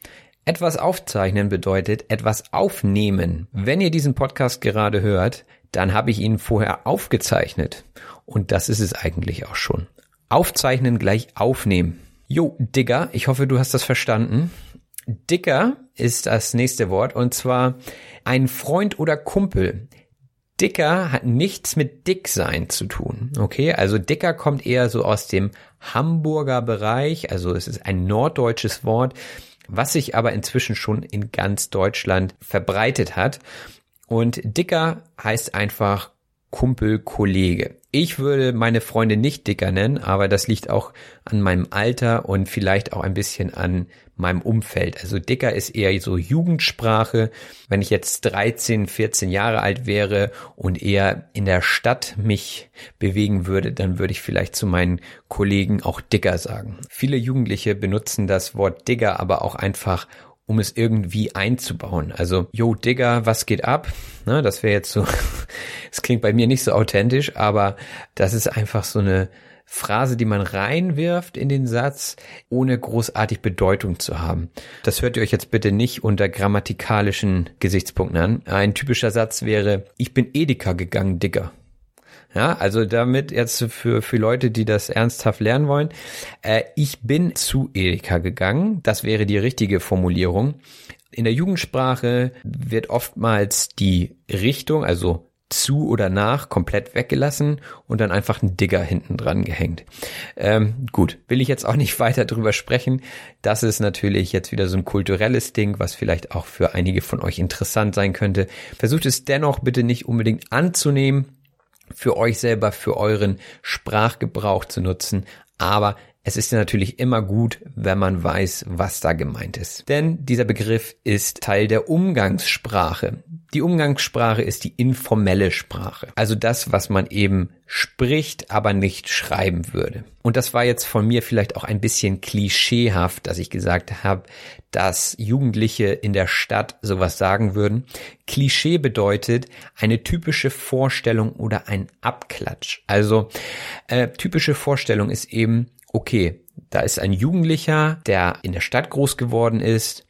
Etwas aufzeichnen bedeutet etwas aufnehmen. Wenn ihr diesen Podcast gerade hört, dann habe ich ihn vorher aufgezeichnet. Und das ist es eigentlich auch schon. Aufzeichnen gleich aufnehmen. Jo, Digger, ich hoffe, du hast das verstanden. Dicker ist das nächste Wort und zwar ein Freund oder Kumpel. Dicker hat nichts mit Dicksein zu tun. Okay, also Dicker kommt eher so aus dem Hamburger Bereich, also es ist ein norddeutsches Wort, was sich aber inzwischen schon in ganz Deutschland verbreitet hat. Und Dicker heißt einfach Kumpel, Kollege. Ich würde meine Freunde nicht dicker nennen, aber das liegt auch an meinem Alter und vielleicht auch ein bisschen an meinem Umfeld. Also dicker ist eher so Jugendsprache. Wenn ich jetzt 13, 14 Jahre alt wäre und eher in der Stadt mich bewegen würde, dann würde ich vielleicht zu meinen Kollegen auch dicker sagen. Viele Jugendliche benutzen das Wort Digger aber auch einfach um es irgendwie einzubauen. Also, yo, Digger, was geht ab? Ne, das wäre jetzt so, *laughs* es klingt bei mir nicht so authentisch, aber das ist einfach so eine Phrase, die man reinwirft in den Satz, ohne großartig Bedeutung zu haben. Das hört ihr euch jetzt bitte nicht unter grammatikalischen Gesichtspunkten an. Ein typischer Satz wäre, ich bin Edeka gegangen, Digger. Ja, also damit jetzt für, für Leute, die das ernsthaft lernen wollen. Äh, ich bin zu Edeka gegangen. Das wäre die richtige Formulierung. In der Jugendsprache wird oftmals die Richtung, also zu oder nach komplett weggelassen und dann einfach ein Digger hinten dran gehängt. Ähm, gut, will ich jetzt auch nicht *laughs* weiter drüber sprechen. Das ist natürlich jetzt wieder so ein kulturelles Ding, was vielleicht auch für einige von euch interessant sein könnte. Versucht es dennoch bitte nicht unbedingt anzunehmen für euch selber, für euren Sprachgebrauch zu nutzen. Aber es ist natürlich immer gut, wenn man weiß, was da gemeint ist. Denn dieser Begriff ist Teil der Umgangssprache. Die Umgangssprache ist die informelle Sprache. Also das, was man eben spricht, aber nicht schreiben würde. Und das war jetzt von mir vielleicht auch ein bisschen klischeehaft, dass ich gesagt habe, dass Jugendliche in der Stadt sowas sagen würden. Klischee bedeutet eine typische Vorstellung oder ein Abklatsch. Also äh, typische Vorstellung ist eben okay, da ist ein Jugendlicher, der in der Stadt groß geworden ist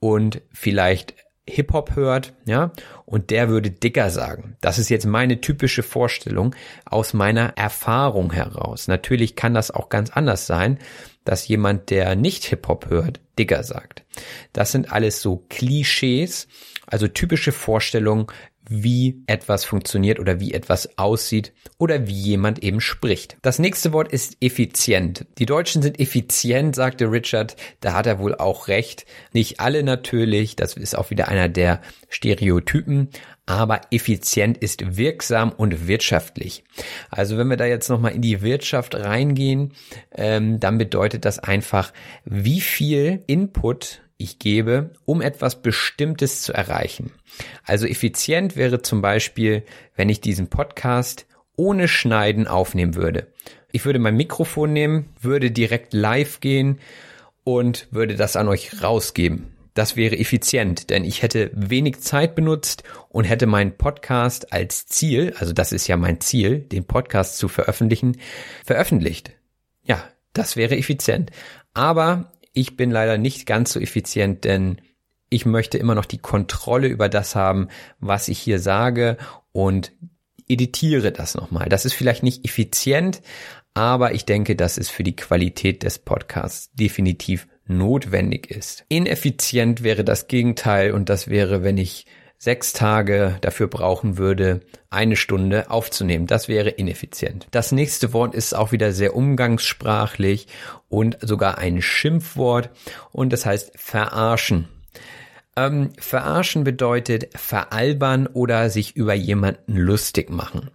und vielleicht Hip-Hop hört, ja, und der würde dicker sagen. Das ist jetzt meine typische Vorstellung aus meiner Erfahrung heraus. Natürlich kann das auch ganz anders sein, dass jemand, der nicht Hip-Hop hört, dicker sagt. Das sind alles so Klischees, also typische Vorstellungen, wie etwas funktioniert oder wie etwas aussieht oder wie jemand eben spricht. Das nächste Wort ist effizient. Die Deutschen sind effizient, sagte Richard. Da hat er wohl auch recht. Nicht alle natürlich. Das ist auch wieder einer der Stereotypen. Aber effizient ist wirksam und wirtschaftlich. Also wenn wir da jetzt nochmal in die Wirtschaft reingehen, ähm, dann bedeutet das einfach, wie viel Input ich gebe, um etwas Bestimmtes zu erreichen. Also effizient wäre zum Beispiel, wenn ich diesen Podcast ohne Schneiden aufnehmen würde. Ich würde mein Mikrofon nehmen, würde direkt live gehen und würde das an euch rausgeben. Das wäre effizient, denn ich hätte wenig Zeit benutzt und hätte meinen Podcast als Ziel, also das ist ja mein Ziel, den Podcast zu veröffentlichen, veröffentlicht. Ja, das wäre effizient. Aber ich bin leider nicht ganz so effizient, denn ich möchte immer noch die Kontrolle über das haben, was ich hier sage und editiere das nochmal. Das ist vielleicht nicht effizient, aber ich denke, dass es für die Qualität des Podcasts definitiv notwendig ist. Ineffizient wäre das Gegenteil und das wäre, wenn ich sechs Tage dafür brauchen würde, eine Stunde aufzunehmen. Das wäre ineffizient. Das nächste Wort ist auch wieder sehr umgangssprachlich und sogar ein Schimpfwort und das heißt verarschen. Ähm, verarschen bedeutet veralbern oder sich über jemanden lustig machen.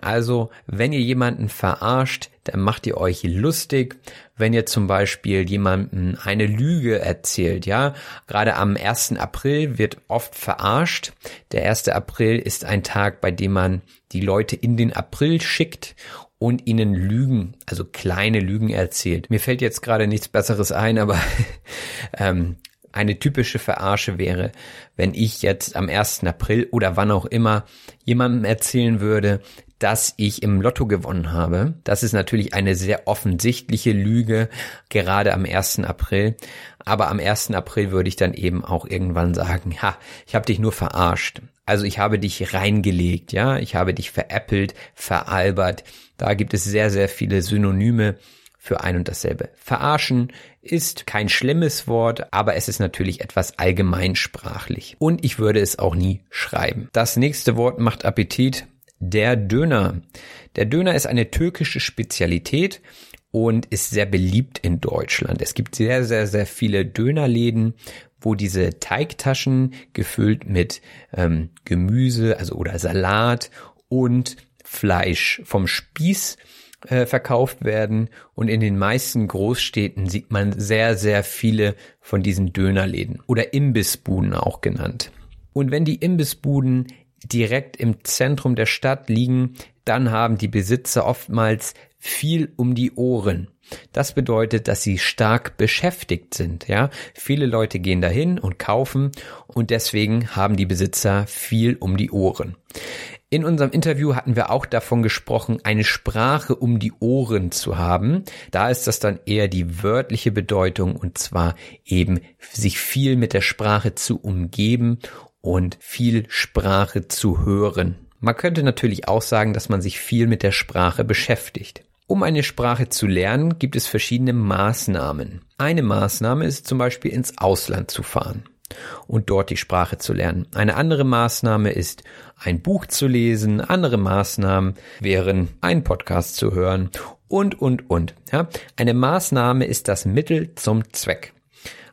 Also wenn ihr jemanden verarscht, dann macht ihr euch lustig. Wenn ihr zum Beispiel jemanden eine Lüge erzählt, ja, gerade am 1. April wird oft verarscht. Der 1. April ist ein Tag, bei dem man die Leute in den April schickt und ihnen Lügen, also kleine Lügen erzählt. Mir fällt jetzt gerade nichts Besseres ein, aber *laughs* ähm, eine typische Verarsche wäre, wenn ich jetzt am 1. April oder wann auch immer jemandem erzählen würde, dass ich im Lotto gewonnen habe. Das ist natürlich eine sehr offensichtliche Lüge, gerade am 1. April. Aber am 1. April würde ich dann eben auch irgendwann sagen, ha, ich habe dich nur verarscht. Also ich habe dich reingelegt, ja, ich habe dich veräppelt, veralbert. Da gibt es sehr, sehr viele Synonyme für ein und dasselbe. Verarschen ist kein schlimmes Wort, aber es ist natürlich etwas allgemeinsprachlich. Und ich würde es auch nie schreiben. Das nächste Wort macht Appetit. Der Döner. Der Döner ist eine türkische Spezialität und ist sehr beliebt in Deutschland. Es gibt sehr, sehr, sehr viele Dönerläden, wo diese Teigtaschen gefüllt mit ähm, Gemüse, also oder Salat und Fleisch vom Spieß äh, verkauft werden und in den meisten Großstädten sieht man sehr, sehr viele von diesen Dönerläden oder Imbissbuden auch genannt. Und wenn die Imbissbuden direkt im Zentrum der Stadt liegen, dann haben die Besitzer oftmals viel um die Ohren. Das bedeutet, dass sie stark beschäftigt sind, ja. Viele Leute gehen dahin und kaufen und deswegen haben die Besitzer viel um die Ohren. In unserem Interview hatten wir auch davon gesprochen, eine Sprache um die Ohren zu haben. Da ist das dann eher die wörtliche Bedeutung und zwar eben sich viel mit der Sprache zu umgeben und viel Sprache zu hören. Man könnte natürlich auch sagen, dass man sich viel mit der Sprache beschäftigt. Um eine Sprache zu lernen, gibt es verschiedene Maßnahmen. Eine Maßnahme ist zum Beispiel ins Ausland zu fahren und dort die Sprache zu lernen. Eine andere Maßnahme ist, ein Buch zu lesen. Andere Maßnahmen wären, einen Podcast zu hören und, und, und. Ja? Eine Maßnahme ist das Mittel zum Zweck.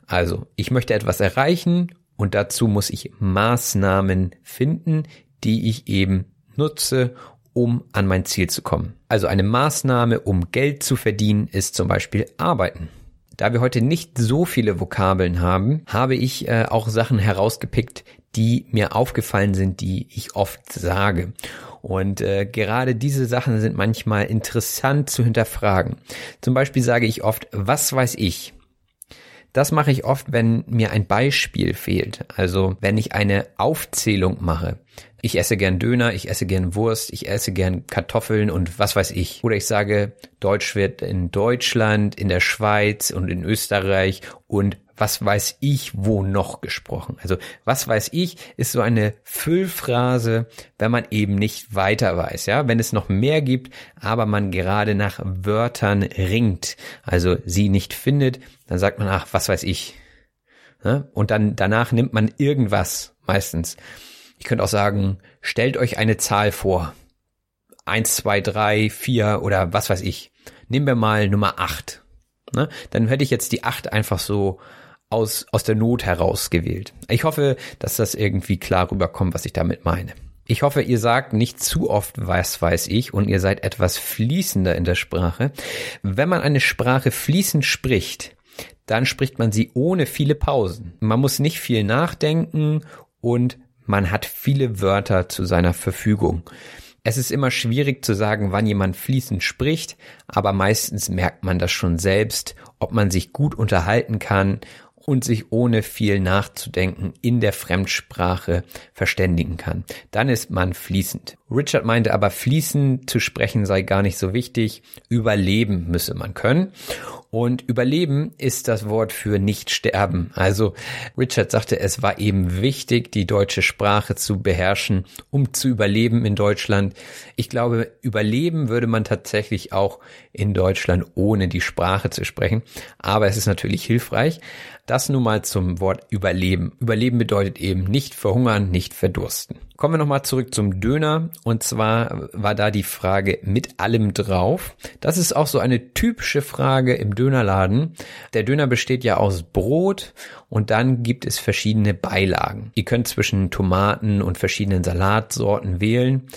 Also, ich möchte etwas erreichen und dazu muss ich Maßnahmen finden, die ich eben nutze, um an mein Ziel zu kommen. Also eine Maßnahme, um Geld zu verdienen, ist zum Beispiel Arbeiten. Da wir heute nicht so viele Vokabeln haben, habe ich äh, auch Sachen herausgepickt, die mir aufgefallen sind, die ich oft sage. Und äh, gerade diese Sachen sind manchmal interessant zu hinterfragen. Zum Beispiel sage ich oft, was weiß ich? Das mache ich oft, wenn mir ein Beispiel fehlt. Also wenn ich eine Aufzählung mache. Ich esse gern Döner, ich esse gern Wurst, ich esse gern Kartoffeln und was weiß ich. Oder ich sage, Deutsch wird in Deutschland, in der Schweiz und in Österreich und was weiß ich wo noch gesprochen. Also was weiß ich ist so eine Füllphrase, wenn man eben nicht weiter weiß, ja, wenn es noch mehr gibt, aber man gerade nach Wörtern ringt, also sie nicht findet, dann sagt man, ach, was weiß ich. Ja? Und dann danach nimmt man irgendwas meistens. Ich könnte auch sagen, stellt euch eine Zahl vor. Eins, zwei, drei, vier oder was weiß ich. Nehmen wir mal Nummer acht. Ne? Dann hätte ich jetzt die acht einfach so aus, aus der Not heraus gewählt. Ich hoffe, dass das irgendwie klar rüberkommt, was ich damit meine. Ich hoffe, ihr sagt nicht zu oft, was weiß ich, und ihr seid etwas fließender in der Sprache. Wenn man eine Sprache fließend spricht, dann spricht man sie ohne viele Pausen. Man muss nicht viel nachdenken und man hat viele Wörter zu seiner Verfügung. Es ist immer schwierig zu sagen, wann jemand fließend spricht, aber meistens merkt man das schon selbst, ob man sich gut unterhalten kann und sich ohne viel nachzudenken in der Fremdsprache verständigen kann. Dann ist man fließend. Richard meinte aber, fließend zu sprechen sei gar nicht so wichtig. Überleben müsse man können. Und überleben ist das Wort für nicht sterben. Also Richard sagte, es war eben wichtig, die deutsche Sprache zu beherrschen, um zu überleben in Deutschland. Ich glaube, überleben würde man tatsächlich auch in Deutschland ohne die Sprache zu sprechen. Aber es ist natürlich hilfreich. Das nun mal zum Wort Überleben. Überleben bedeutet eben nicht verhungern, nicht verdursten. Kommen wir nochmal zurück zum Döner. Und zwar war da die Frage mit allem drauf. Das ist auch so eine typische Frage im Dönerladen. Der Döner besteht ja aus Brot und dann gibt es verschiedene Beilagen. Ihr könnt zwischen Tomaten und verschiedenen Salatsorten wählen.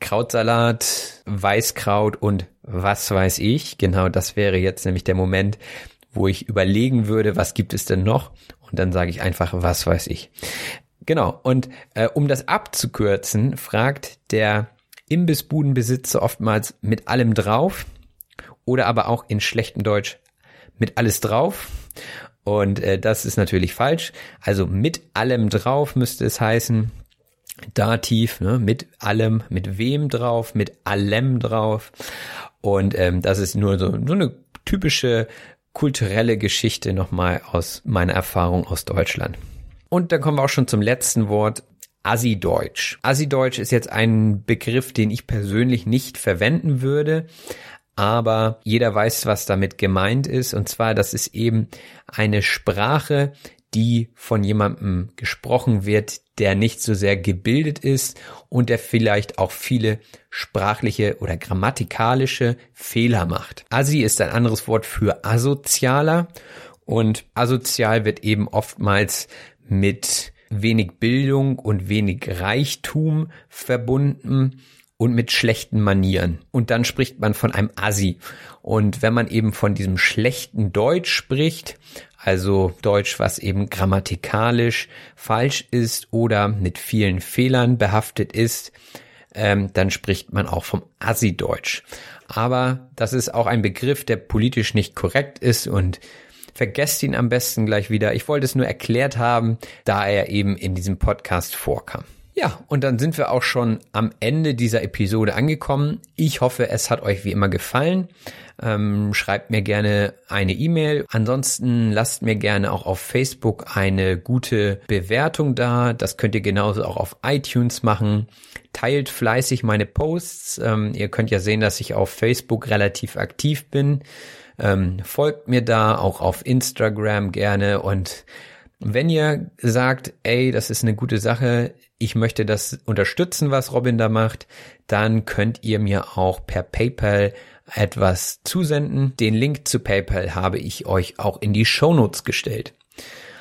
Krautsalat, Weißkraut und was weiß ich. Genau das wäre jetzt nämlich der Moment, wo ich überlegen würde, was gibt es denn noch? Und dann sage ich einfach, was weiß ich. Genau. Und äh, um das abzukürzen, fragt der Imbissbudenbesitzer oftmals mit allem drauf oder aber auch in schlechtem Deutsch mit alles drauf. Und äh, das ist natürlich falsch. Also mit allem drauf müsste es heißen. Dativ, ne, mit allem, mit wem drauf, mit allem drauf. Und ähm, das ist nur so, so eine typische kulturelle Geschichte nochmal aus meiner Erfahrung aus Deutschland. Und dann kommen wir auch schon zum letzten Wort. Assi-Deutsch. Assi-Deutsch ist jetzt ein Begriff, den ich persönlich nicht verwenden würde, aber jeder weiß, was damit gemeint ist. Und zwar, das ist eben eine Sprache, die von jemandem gesprochen wird, der nicht so sehr gebildet ist und der vielleicht auch viele sprachliche oder grammatikalische Fehler macht. Assi ist ein anderes Wort für asozialer und asozial wird eben oftmals mit wenig Bildung und wenig Reichtum verbunden und mit schlechten Manieren. Und dann spricht man von einem Assi. Und wenn man eben von diesem schlechten Deutsch spricht, also Deutsch, was eben grammatikalisch falsch ist oder mit vielen Fehlern behaftet ist, ähm, dann spricht man auch vom Assi-Deutsch. Aber das ist auch ein Begriff, der politisch nicht korrekt ist und vergesst ihn am besten gleich wieder. Ich wollte es nur erklärt haben, da er eben in diesem Podcast vorkam. Ja, und dann sind wir auch schon am Ende dieser Episode angekommen. Ich hoffe, es hat euch wie immer gefallen. Ähm, schreibt mir gerne eine E-Mail. Ansonsten lasst mir gerne auch auf Facebook eine gute Bewertung da. Das könnt ihr genauso auch auf iTunes machen. Teilt fleißig meine Posts. Ähm, ihr könnt ja sehen, dass ich auf Facebook relativ aktiv bin. Ähm, folgt mir da auch auf Instagram gerne und wenn ihr sagt, ey, das ist eine gute Sache, ich möchte das unterstützen, was Robin da macht, dann könnt ihr mir auch per PayPal etwas zusenden. Den Link zu PayPal habe ich euch auch in die Shownotes gestellt.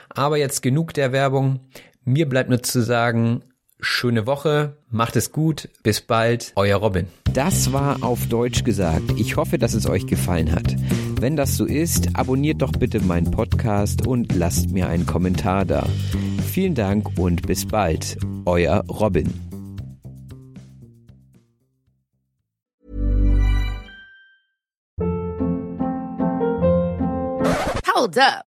Aber jetzt genug der Werbung. Mir bleibt nur zu sagen, schöne Woche, macht es gut, bis bald, euer Robin. Das war auf Deutsch gesagt. Ich hoffe, dass es euch gefallen hat. Wenn das so ist, abonniert doch bitte meinen Podcast und lasst mir einen Kommentar da. Vielen Dank und bis bald, euer Robin. Hold up.